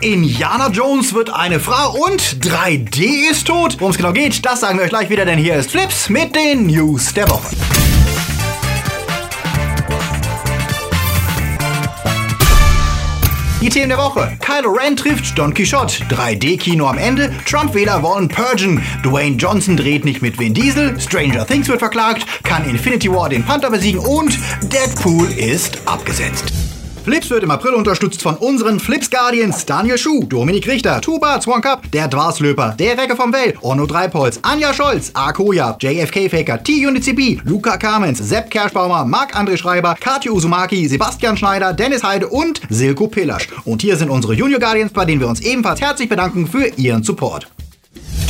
Indiana Jones wird eine Frau und 3D ist tot. Worum es genau geht, das sagen wir euch gleich wieder, denn hier ist Flips mit den News der Woche. Die Themen der Woche. Kylo Ren trifft Don Quixote. 3D-Kino am Ende. Trump-Wähler wollen purgen. Dwayne Johnson dreht nicht mit Vin Diesel. Stranger Things wird verklagt. Kann Infinity War den Panther besiegen. Und Deadpool ist abgesetzt. Flips wird im April unterstützt von unseren Flips Guardians Daniel Schuh, Dominik Richter, Tuba Zwonkap, der Dwarslöper, der Recke vom Well, Onno Dreipolz, Anja Scholz, Akoya, JFK Faker, T-UNICB, Luca Kamens, Sepp Kerschbaumer, Marc-André Schreiber, Katja Uzumaki, Sebastian Schneider, Dennis Heide und Silko Pillasch. Und hier sind unsere Junior Guardians, bei denen wir uns ebenfalls herzlich bedanken für ihren Support.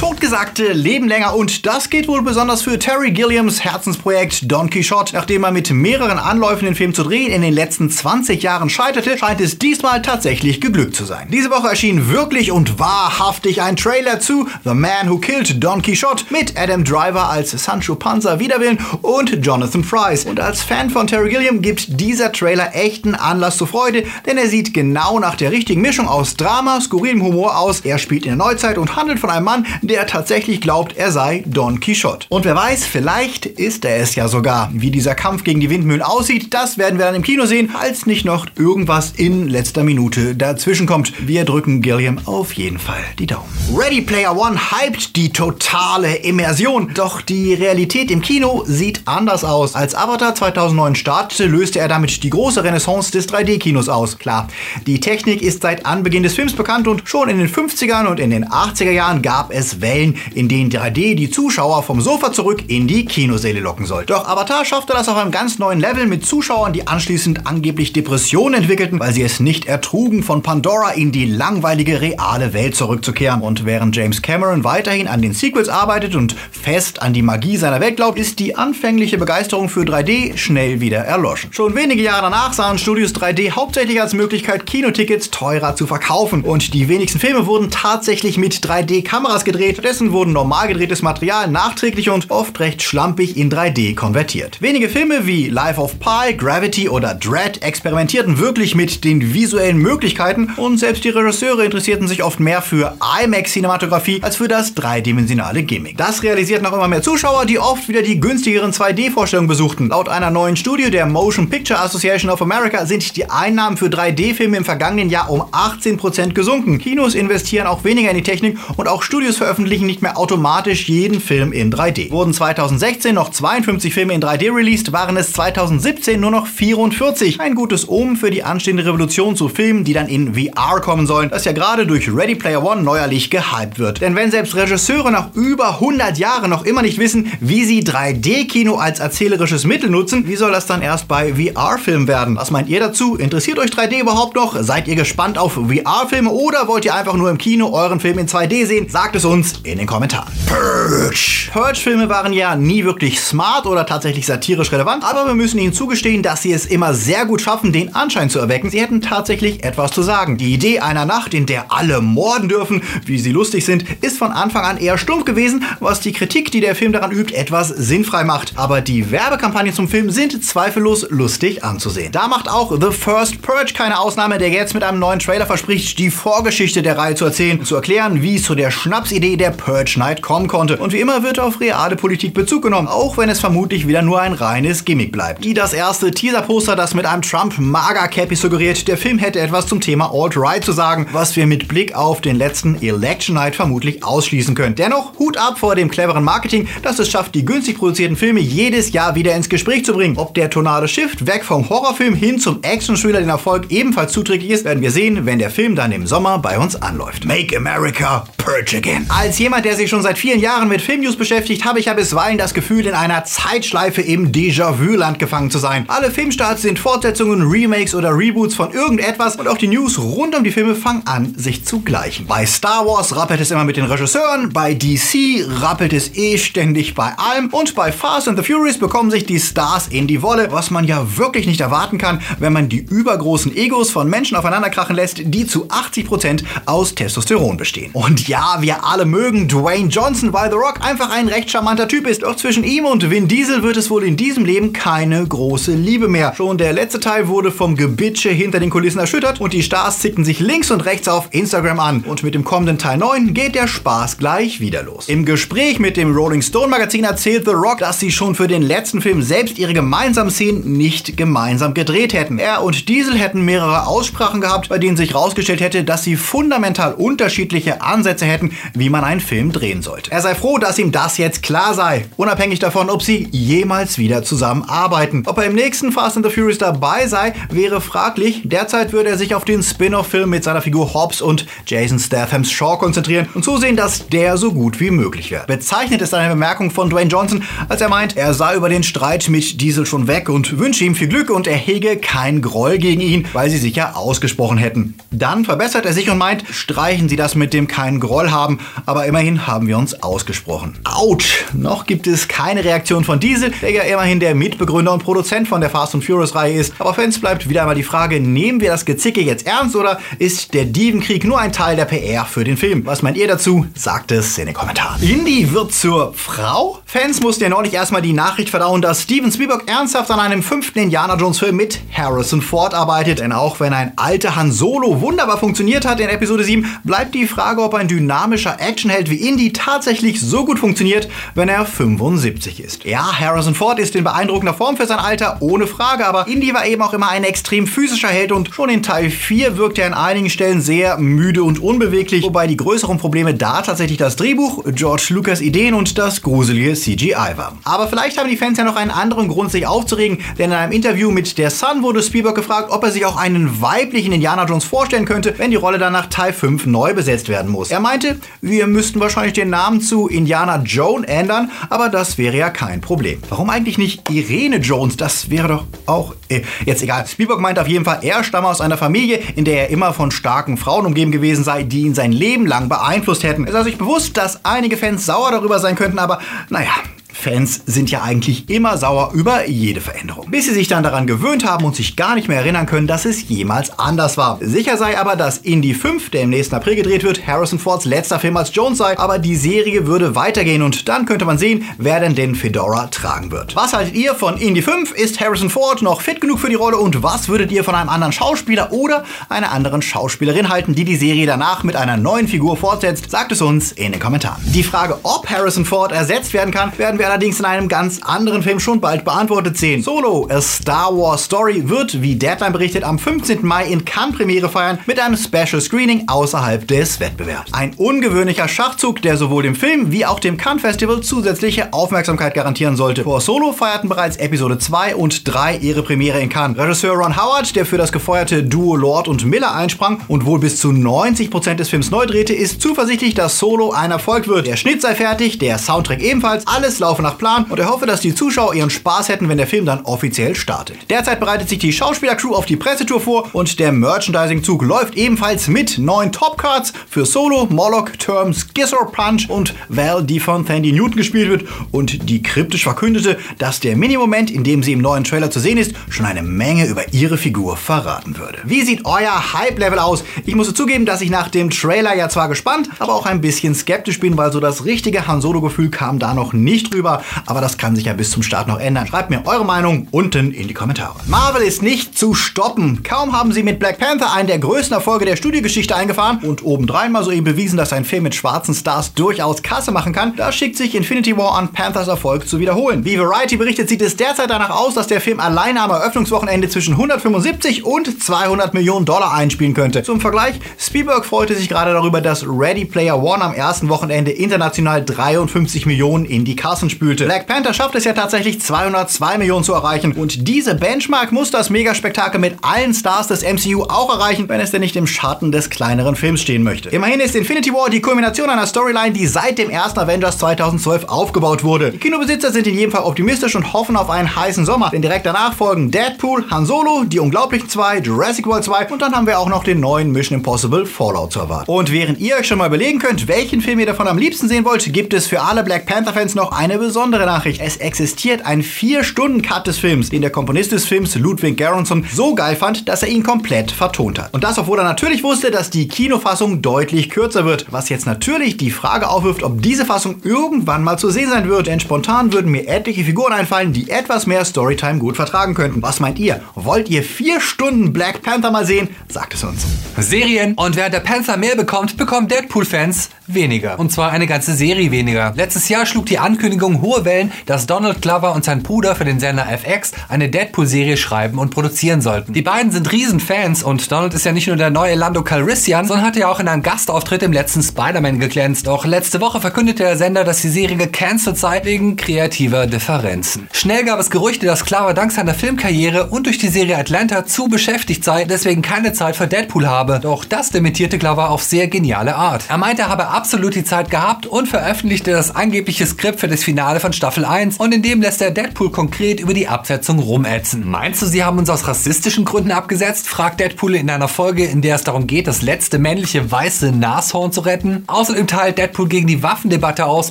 Totgesagte leben länger und das geht wohl besonders für Terry Gilliams Herzensprojekt Don Quixote. Nachdem er mit mehreren Anläufen den Film zu drehen in den letzten 20 Jahren scheiterte, scheint es diesmal tatsächlich geglückt zu sein. Diese Woche erschien wirklich und wahrhaftig ein Trailer zu The Man Who Killed Don Quixote mit Adam Driver als Sancho Panza Widerwillen und Jonathan Price. Und als Fan von Terry Gilliam gibt dieser Trailer echten Anlass zur Freude, denn er sieht genau nach der richtigen Mischung aus Drama, skurrilem Humor aus. Er spielt in der Neuzeit und handelt von einem Mann, der tatsächlich glaubt, er sei Don Quixote. Und wer weiß, vielleicht ist er es ja sogar. Wie dieser Kampf gegen die Windmühlen aussieht, das werden wir dann im Kino sehen, als nicht noch irgendwas in letzter Minute dazwischen kommt. Wir drücken Gilliam auf jeden Fall die Daumen. Ready Player One hypt die totale Immersion. Doch die Realität im Kino sieht anders aus. Als Avatar 2009 startete, löste er damit die große Renaissance des 3D-Kinos aus. Klar, die Technik ist seit Anbeginn des Films bekannt und schon in den 50ern und in den 80er Jahren gab es Wellen, in denen 3D die Zuschauer vom Sofa zurück in die Kinosäle locken soll. Doch Avatar schaffte das auf einem ganz neuen Level mit Zuschauern, die anschließend angeblich Depressionen entwickelten, weil sie es nicht ertrugen, von Pandora in die langweilige reale Welt zurückzukehren. Und während James Cameron weiterhin an den Sequels arbeitet und fest an die Magie seiner Welt glaubt, ist die anfängliche Begeisterung für 3D schnell wieder erloschen. Schon wenige Jahre danach sahen Studios 3D hauptsächlich als Möglichkeit, Kinotickets teurer zu verkaufen. Und die wenigsten Filme wurden tatsächlich mit 3D-Kameras gedreht, gedreht, stattdessen wurden normal gedrehtes Material nachträglich und oft recht schlampig in 3D konvertiert. Wenige Filme wie Life of Pi, Gravity oder Dread experimentierten wirklich mit den visuellen Möglichkeiten und selbst die Regisseure interessierten sich oft mehr für IMAX-Cinematografie als für das dreidimensionale Gimmick. Das realisierten auch immer mehr Zuschauer, die oft wieder die günstigeren 2D-Vorstellungen besuchten. Laut einer neuen Studie der Motion Picture Association of America sind die Einnahmen für 3D-Filme im vergangenen Jahr um 18% gesunken. Kinos investieren auch weniger in die Technik und auch Studios veröffentlichen veröffentlichen nicht mehr automatisch jeden Film in 3D. Wurden 2016 noch 52 Filme in 3D released, waren es 2017 nur noch 44. Ein gutes Omen für die anstehende Revolution zu Filmen, die dann in VR kommen sollen, das ja gerade durch Ready Player One neuerlich gehypt wird. Denn wenn selbst Regisseure nach über 100 Jahren noch immer nicht wissen, wie sie 3D-Kino als erzählerisches Mittel nutzen, wie soll das dann erst bei VR-Filmen werden? Was meint ihr dazu? Interessiert euch 3D überhaupt noch? Seid ihr gespannt auf VR-Filme oder wollt ihr einfach nur im Kino euren Film in 2D sehen? Sagt es uns in den Kommentaren. Purge. Purge-Filme waren ja nie wirklich smart oder tatsächlich satirisch relevant, aber wir müssen ihnen zugestehen, dass sie es immer sehr gut schaffen, den Anschein zu erwecken, sie hätten tatsächlich etwas zu sagen. Die Idee einer Nacht, in der alle morden dürfen, wie sie lustig sind, ist von Anfang an eher stumpf gewesen, was die Kritik, die der Film daran übt, etwas sinnfrei macht. Aber die Werbekampagnen zum Film sind zweifellos lustig anzusehen. Da macht auch The First Purge keine Ausnahme, der jetzt mit einem neuen Trailer verspricht, die Vorgeschichte der Reihe zu erzählen, zu erklären, wie es zu der Schnapsidee der Purge Night kommen konnte. Und wie immer wird auf reale Politik Bezug genommen, auch wenn es vermutlich wieder nur ein reines Gimmick bleibt. Wie das erste Teaser-Poster, das mit einem Trump-Mager-Cappy suggeriert, der Film hätte etwas zum Thema Alt-Right zu sagen, was wir mit Blick auf den letzten Election Night vermutlich ausschließen können. Dennoch, Hut ab vor dem cleveren Marketing, das es schafft, die günstig produzierten Filme jedes Jahr wieder ins Gespräch zu bringen. Ob der tonale Shift weg vom Horrorfilm hin zum Action-Thriller den Erfolg ebenfalls zuträglich ist, werden wir sehen, wenn der Film dann im Sommer bei uns anläuft. Make America Purge Again. Als jemand, der sich schon seit vielen Jahren mit Filmnews beschäftigt, habe ich ja bisweilen das Gefühl, in einer Zeitschleife im Déjà-vu-Land gefangen zu sein. Alle Filmstarts sind Fortsetzungen, Remakes oder Reboots von irgendetwas und auch die News rund um die Filme fangen an, sich zu gleichen. Bei Star Wars rappelt es immer mit den Regisseuren, bei DC rappelt es eh ständig bei allem und bei Fast and the Furious bekommen sich die Stars in die Wolle, was man ja wirklich nicht erwarten kann, wenn man die übergroßen Egos von Menschen aufeinanderkrachen lässt, die zu 80% aus Testosteron bestehen. Und ja, wir alle mögen Dwayne Johnson, weil The Rock einfach ein recht charmanter Typ ist. Doch zwischen ihm und Vin Diesel wird es wohl in diesem Leben keine große Liebe mehr. Schon der letzte Teil wurde vom Gebitsche hinter den Kulissen erschüttert und die Stars zickten sich links und rechts auf Instagram an. Und mit dem kommenden Teil 9 geht der Spaß gleich wieder los. Im Gespräch mit dem Rolling Stone Magazin erzählt The Rock, dass sie schon für den letzten Film selbst ihre gemeinsamen Szenen nicht gemeinsam gedreht hätten. Er und Diesel hätten mehrere Aussprachen gehabt, bei denen sich herausgestellt hätte, dass sie fundamental unterschiedliche Ansätze hätten, wie man einen Film drehen sollte. Er sei froh, dass ihm das jetzt klar sei, unabhängig davon, ob sie jemals wieder zusammenarbeiten. Ob er im nächsten Fast and the Furious dabei sei, wäre fraglich. Derzeit würde er sich auf den Spin-off-Film mit seiner Figur Hobbs und Jason Stathams Shaw konzentrieren und zusehen, dass der so gut wie möglich wird. Bezeichnet ist eine Bemerkung von Dwayne Johnson, als er meint, er sei über den Streit mit Diesel schon weg und wünsche ihm viel Glück und er hege kein Groll gegen ihn, weil sie sich ja ausgesprochen hätten. Dann verbessert er sich und meint, streichen Sie das mit dem keinen Groll haben, aber immerhin haben wir uns ausgesprochen. Autsch! Noch gibt es keine Reaktion von Diesel, der ja immerhin der Mitbegründer und Produzent von der Fast and Furious Reihe ist. Aber Fans bleibt wieder einmal die Frage, nehmen wir das Gezicke jetzt ernst oder ist der Dievenkrieg nur ein Teil der PR für den Film? Was meint ihr dazu? Sagt es in den Kommentaren. Indy wird zur Frau? Fans mussten ja neulich erstmal die Nachricht verdauen, dass Steven Spielberg ernsthaft an einem fünften Indiana Jones Film mit Harrison Ford arbeitet. Denn auch wenn ein alter Han Solo wunderbar funktioniert hat in Episode 7, bleibt die Frage, ob ein dynamischer Actionheld wie Indy tatsächlich so gut funktioniert, wenn er 75 ist. Ja, Harrison Ford ist in beeindruckender Form für sein Alter, ohne Frage, aber Indy war eben auch immer ein extrem physischer Held und schon in Teil 4 wirkt er an einigen Stellen sehr müde und unbeweglich, wobei die größeren Probleme da tatsächlich das Drehbuch, George Lucas Ideen und das gruselige CGI waren. Aber vielleicht haben die Fans ja noch einen anderen Grund, sich aufzuregen, denn in einem Interview mit der Sun wurde Spielberg gefragt, ob er sich auch einen weiblichen Indiana Jones vorstellen könnte, wenn die Rolle dann nach Teil 5 neu besetzt werden muss. Er meinte, wir müssten wahrscheinlich den Namen zu Indiana Joan ändern, aber das wäre ja kein Problem. Warum eigentlich nicht Irene Jones? Das wäre doch auch äh, jetzt egal. Spielberg meint auf jeden Fall, er stamme aus einer Familie, in der er immer von starken Frauen umgeben gewesen sei, die ihn sein Leben lang beeinflusst hätten. Es ist sich bewusst, dass einige Fans sauer darüber sein könnten, aber naja, Yeah. Fans sind ja eigentlich immer sauer über jede Veränderung. Bis sie sich dann daran gewöhnt haben und sich gar nicht mehr erinnern können, dass es jemals anders war. Sicher sei aber, dass Indie 5, der im nächsten April gedreht wird, Harrison Fords letzter Film als Jones sei, aber die Serie würde weitergehen und dann könnte man sehen, wer denn den Fedora tragen wird. Was haltet ihr von Indie 5? Ist Harrison Ford noch fit genug für die Rolle und was würdet ihr von einem anderen Schauspieler oder einer anderen Schauspielerin halten, die die Serie danach mit einer neuen Figur fortsetzt? Sagt es uns in den Kommentaren. Die Frage, ob Harrison Ford ersetzt werden kann, werden wir allerdings in einem ganz anderen Film schon bald beantwortet sehen. Solo, A Star Wars Story, wird, wie Deadline berichtet, am 15. Mai in Cannes Premiere feiern mit einem Special Screening außerhalb des Wettbewerbs. Ein ungewöhnlicher Schachzug, der sowohl dem Film wie auch dem Cannes Festival zusätzliche Aufmerksamkeit garantieren sollte. Vor Solo feierten bereits Episode 2 und 3 ihre Premiere in Cannes. Regisseur Ron Howard, der für das gefeuerte Duo Lord und Miller einsprang und wohl bis zu 90% des Films neu drehte, ist zuversichtlich, dass Solo ein Erfolg wird. Der Schnitt sei fertig, der Soundtrack ebenfalls, alles laufe nach Plan und er hoffe, dass die Zuschauer ihren Spaß hätten, wenn der Film dann offiziell startet. Derzeit bereitet sich die Schauspielercrew auf die Pressetour vor und der Merchandising-Zug läuft ebenfalls mit neuen Topcards für Solo, Moloch, Terms, Gizor Punch und Val, die von Thandy Newton gespielt wird und die kryptisch verkündete, dass der Mini-Moment, in dem sie im neuen Trailer zu sehen ist, schon eine Menge über ihre Figur verraten würde. Wie sieht euer Hype-Level aus? Ich muss zugeben, dass ich nach dem Trailer ja zwar gespannt, aber auch ein bisschen skeptisch bin, weil so das richtige Han Solo-Gefühl kam da noch nicht rüber aber das kann sich ja bis zum Start noch ändern. Schreibt mir eure Meinung unten in die Kommentare. Marvel ist nicht zu stoppen. Kaum haben sie mit Black Panther einen der größten Erfolge der Studiogeschichte eingefahren und obendrein mal so eben bewiesen, dass ein Film mit schwarzen Stars durchaus Kasse machen kann, da schickt sich Infinity War an, Panthers Erfolg zu wiederholen. Wie Variety berichtet, sieht es derzeit danach aus, dass der Film alleine am Eröffnungswochenende zwischen 175 und 200 Millionen Dollar einspielen könnte. Zum Vergleich, Spielberg freute sich gerade darüber, dass Ready Player One am ersten Wochenende international 53 Millionen in die Kassen spülte. Black Panther schafft es ja tatsächlich 202 Millionen zu erreichen und diese Benchmark muss das Megaspektakel mit allen Stars des MCU auch erreichen, wenn es denn nicht im Schatten des kleineren Films stehen möchte. Immerhin ist Infinity War die Kulmination einer Storyline, die seit dem ersten Avengers 2012 aufgebaut wurde. Die Kinobesitzer sind in jedem Fall optimistisch und hoffen auf einen heißen Sommer, denn direkt danach folgen Deadpool, Han Solo, Die Unglaublichen 2, Jurassic World 2 und dann haben wir auch noch den neuen Mission Impossible Fallout zu erwarten. Und während ihr euch schon mal überlegen könnt, welchen Film ihr davon am liebsten sehen wollt, gibt es für alle Black Panther Fans noch eine besondere Nachricht. Es existiert ein 4-Stunden-Cut des Films, den der Komponist des Films Ludwig Göransson so geil fand, dass er ihn komplett vertont hat. Und das, obwohl er natürlich wusste, dass die Kinofassung deutlich kürzer wird. Was jetzt natürlich die Frage aufwirft, ob diese Fassung irgendwann mal zu sehen sein wird. Denn spontan würden mir etliche Figuren einfallen, die etwas mehr Storytime gut vertragen könnten. Was meint ihr? Wollt ihr 4 Stunden Black Panther mal sehen? Sagt es uns. Serien. Und während der Panther mehr bekommt, bekommen Deadpool-Fans weniger. Und zwar eine ganze Serie weniger. Letztes Jahr schlug die Ankündigung hohe Wellen, dass Donald Glover und sein Bruder für den Sender FX eine Deadpool-Serie schreiben und produzieren sollten. Die beiden sind Riesenfans und Donald ist ja nicht nur der neue Lando Calrissian, sondern hat ja auch in einem Gastauftritt im letzten Spider-Man geglänzt. Doch letzte Woche verkündete der Sender, dass die Serie gecancelt sei wegen kreativer Differenzen. Schnell gab es Gerüchte, dass Glover dank seiner Filmkarriere und durch die Serie Atlanta zu beschäftigt sei, deswegen keine Zeit für Deadpool habe. Doch das dementierte Glover auf sehr geniale Art. Er meinte, er habe absolut die Zeit gehabt und veröffentlichte das angebliche Skript für das Finale von Staffel 1 und in dem lässt er Deadpool konkret über die Absetzung rumätzen. Meinst du, sie haben uns aus rassistischen Gründen abgesetzt? fragt Deadpool in einer Folge, in der es darum geht, das letzte männliche weiße Nashorn zu retten. Außerdem teilt Deadpool gegen die Waffendebatte aus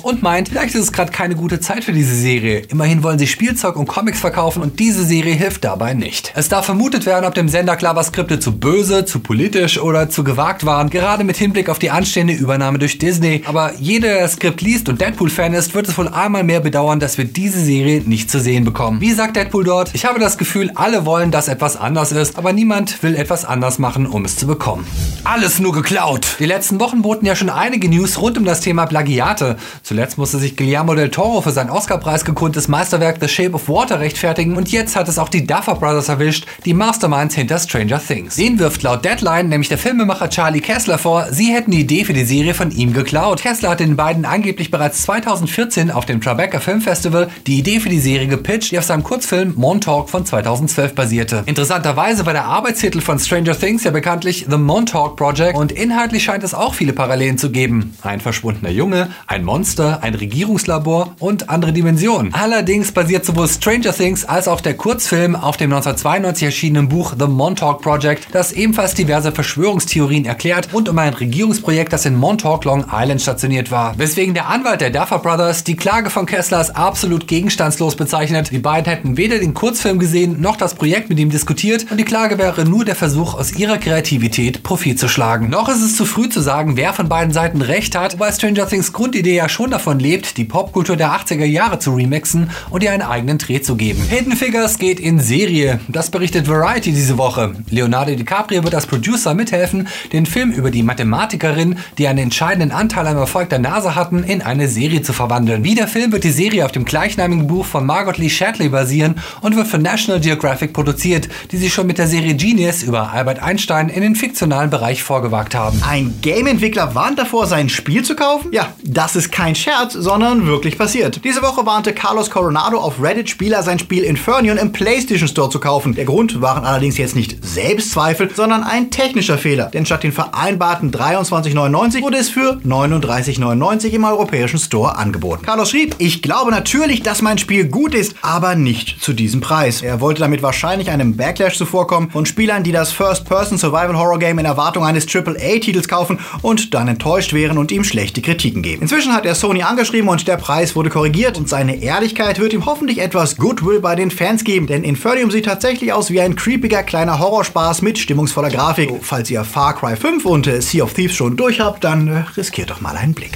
und meint, vielleicht ist es gerade keine gute Zeit für diese Serie. Immerhin wollen sie Spielzeug und Comics verkaufen und diese Serie hilft dabei nicht. Es darf vermutet werden, ob dem Sender Clover Skripte zu böse, zu politisch oder zu gewagt waren, gerade mit Hinblick auf die anstehende Übernahme durch Disney. Aber jeder, der das Skript liest und Deadpool-Fan ist, wird es wohl einmal mehr bedauern, dass wir diese Serie nicht zu sehen bekommen. Wie sagt Deadpool dort? Ich habe das Gefühl, alle wollen, dass etwas anders ist, aber niemand will etwas anders machen, um es zu bekommen. Alles nur geklaut. Die letzten Wochen boten ja schon einige News rund um das Thema Plagiate. Zuletzt musste sich Guillermo del Toro für sein Oscar-Preis gekundtes Meisterwerk The Shape of Water rechtfertigen und jetzt hat es auch die Duffer Brothers erwischt, die Masterminds hinter Stranger Things. Den wirft laut Deadline nämlich der Filmemacher Charlie Kessler vor, sie hätten die Idee für die Serie von ihm geklaut. Kessler hat den beiden angeblich bereits 2014 auf dem Tribeca Film Festival die Idee für die Serie gepitcht, die auf seinem Kurzfilm Montauk von 2012 basierte. Interessanterweise war der Arbeitstitel von Stranger Things ja bekanntlich The Montauk Project und inhaltlich scheint es auch viele Parallelen zu geben. Ein verschwundener Junge, ein Monster, ein Regierungslabor und andere Dimensionen. Allerdings basiert sowohl Stranger Things als auch der Kurzfilm auf dem 1992 erschienenen Buch The Montauk Project, das ebenfalls diverse Verschwörungstheorien erklärt und um ein Regierungsprojekt, das in Montauk Long Island stationiert war. Weswegen der Anwalt der Duffer Brothers die Klage von Kessler als absolut gegenstandslos bezeichnet. Die beiden hätten weder den Kurzfilm gesehen noch das Projekt mit ihm diskutiert und die Klage wäre nur der Versuch, aus ihrer Kreativität Profit zu schlagen. Noch ist es zu früh zu sagen, wer von beiden Seiten recht hat, wobei Stranger Things Grundidee ja schon davon lebt, die Popkultur der 80er Jahre zu remixen und ihr einen eigenen Dreh zu geben. Hidden Figures geht in Serie. Das berichtet Variety diese Woche. Leonardo DiCaprio wird als Producer mithelfen, den Film über die Mathematikerin, die einen entscheidenden Anteil am Erfolg der NASA hatten, in eine Serie zu verwandeln. Wie der Film wird die Serie auf dem gleichnamigen Buch von Margot Lee Shatley basieren und wird von National Geographic produziert, die sich schon mit der Serie Genius über Albert Einstein in den fiktionalen Bereich vorgewagt haben. Ein Game-Entwickler warnt davor, sein Spiel zu kaufen? Ja, das ist kein Scherz, sondern wirklich passiert. Diese Woche warnte Carlos Coronado auf Reddit Spieler, sein Spiel Infernion im PlayStation Store zu kaufen. Der Grund waren allerdings jetzt nicht Selbstzweifel, sondern ein technischer Fehler. Denn statt den vereinbarten 23,99 wurde es für 39,99 im europäischen Store angeboten. Carlos schrieb, ich glaube natürlich, dass mein Spiel gut ist, aber nicht zu diesem Preis. Er wollte damit wahrscheinlich einem Backlash zuvorkommen von Spielern, die das First-Person-Survival-Horror-Game in Erwartung eines AAA-Titels kaufen und dann enttäuscht wären und ihm schlechte Kritiken geben. Inzwischen hat er Sony angeschrieben und der Preis wurde korrigiert und seine Ehrlichkeit wird ihm hoffentlich etwas Goodwill bei den Fans geben, denn Infernium sieht tatsächlich aus wie ein creepiger kleiner Horrorspaß mit stimmungsvoller Grafik. So, falls ihr Far Cry 5 und äh, Sea of Thieves schon durch habt, dann äh, riskiert doch mal einen Blick.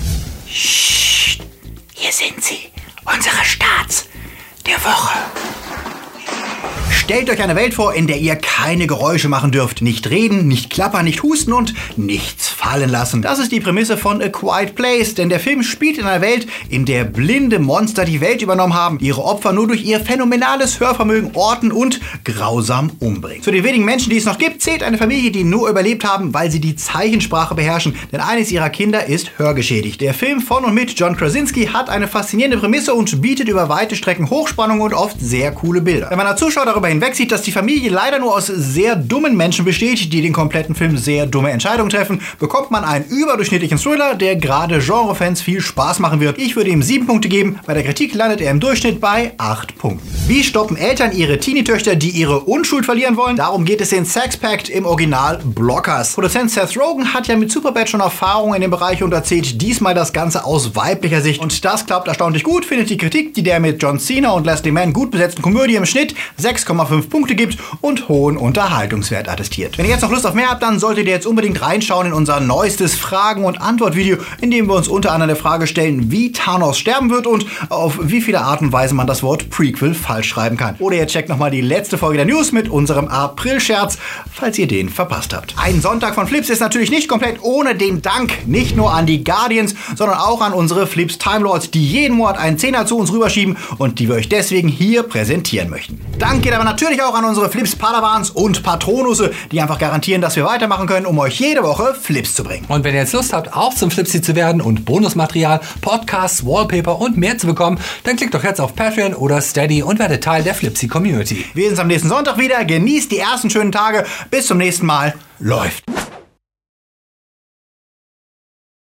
Psst, hier sind sie, unsere Starts der Woche. Stellt euch eine Welt vor, in der ihr keine Geräusche machen dürft. Nicht reden, nicht klappern, nicht husten und nichts fallen lassen. Das ist die Prämisse von A Quiet Place, denn der Film spielt in einer Welt, in der blinde Monster die Welt übernommen haben, ihre Opfer nur durch ihr phänomenales Hörvermögen orten und grausam umbringen. Zu den wenigen Menschen, die es noch gibt, zählt eine Familie, die nur überlebt haben, weil sie die Zeichensprache beherrschen, denn eines ihrer Kinder ist hörgeschädigt. Der Film von und mit John Krasinski hat eine faszinierende Prämisse und bietet über weite Strecken Hochspannung und oft sehr coole Bilder. Wenn man als Zuschauer darüber hinwegsieht, dass die Familie leider nur aus sehr dummen Menschen besteht, die den kompletten Film sehr dumme Entscheidungen treffen, bekommt bekommt man einen überdurchschnittlichen Thriller, der gerade Genrefans viel Spaß machen wird. Ich würde ihm 7 Punkte geben, bei der Kritik landet er im Durchschnitt bei 8 Punkten. Wie stoppen Eltern ihre Teenie-Töchter, die ihre Unschuld verlieren wollen? Darum geht es in Sex Pact im Original Blockers. Produzent Seth Rogen hat ja mit Superbad schon Erfahrung in dem Bereich und erzählt diesmal das Ganze aus weiblicher Sicht. Und das klappt erstaunlich gut, findet die Kritik, die der mit John Cena und Leslie Mann gut besetzten Komödie im Schnitt 6,5 Punkte gibt und hohen Unterhaltungswert attestiert. Wenn ihr jetzt noch Lust auf mehr habt, dann solltet ihr jetzt unbedingt reinschauen in unser neuestes Fragen- und Antwort-Video, in dem wir uns unter anderem der Frage stellen, wie Thanos sterben wird und auf wie viele Art und Weise man das Wort Prequel falsch schreiben kann. Oder ihr checkt nochmal die letzte Folge der News mit unserem April-Scherz, falls ihr den verpasst habt. Ein Sonntag von Flips ist natürlich nicht komplett ohne den Dank, nicht nur an die Guardians, sondern auch an unsere Flips Time Lords, die jeden Monat einen Zehner zu uns rüberschieben und die wir euch deswegen hier präsentieren möchten. Dank geht aber natürlich auch an unsere Flips Padawans und Patronusse, die einfach garantieren, dass wir weitermachen können, um euch jede Woche Flips zu bringen. Und wenn ihr jetzt Lust habt, auch zum Flipsy zu werden und Bonusmaterial, Podcasts, Wallpaper und mehr zu bekommen, dann klickt doch jetzt auf Patreon oder Steady und werdet Teil der Flipsy Community. Wir sehen uns am nächsten Sonntag wieder. Genießt die ersten schönen Tage. Bis zum nächsten Mal. Läuft.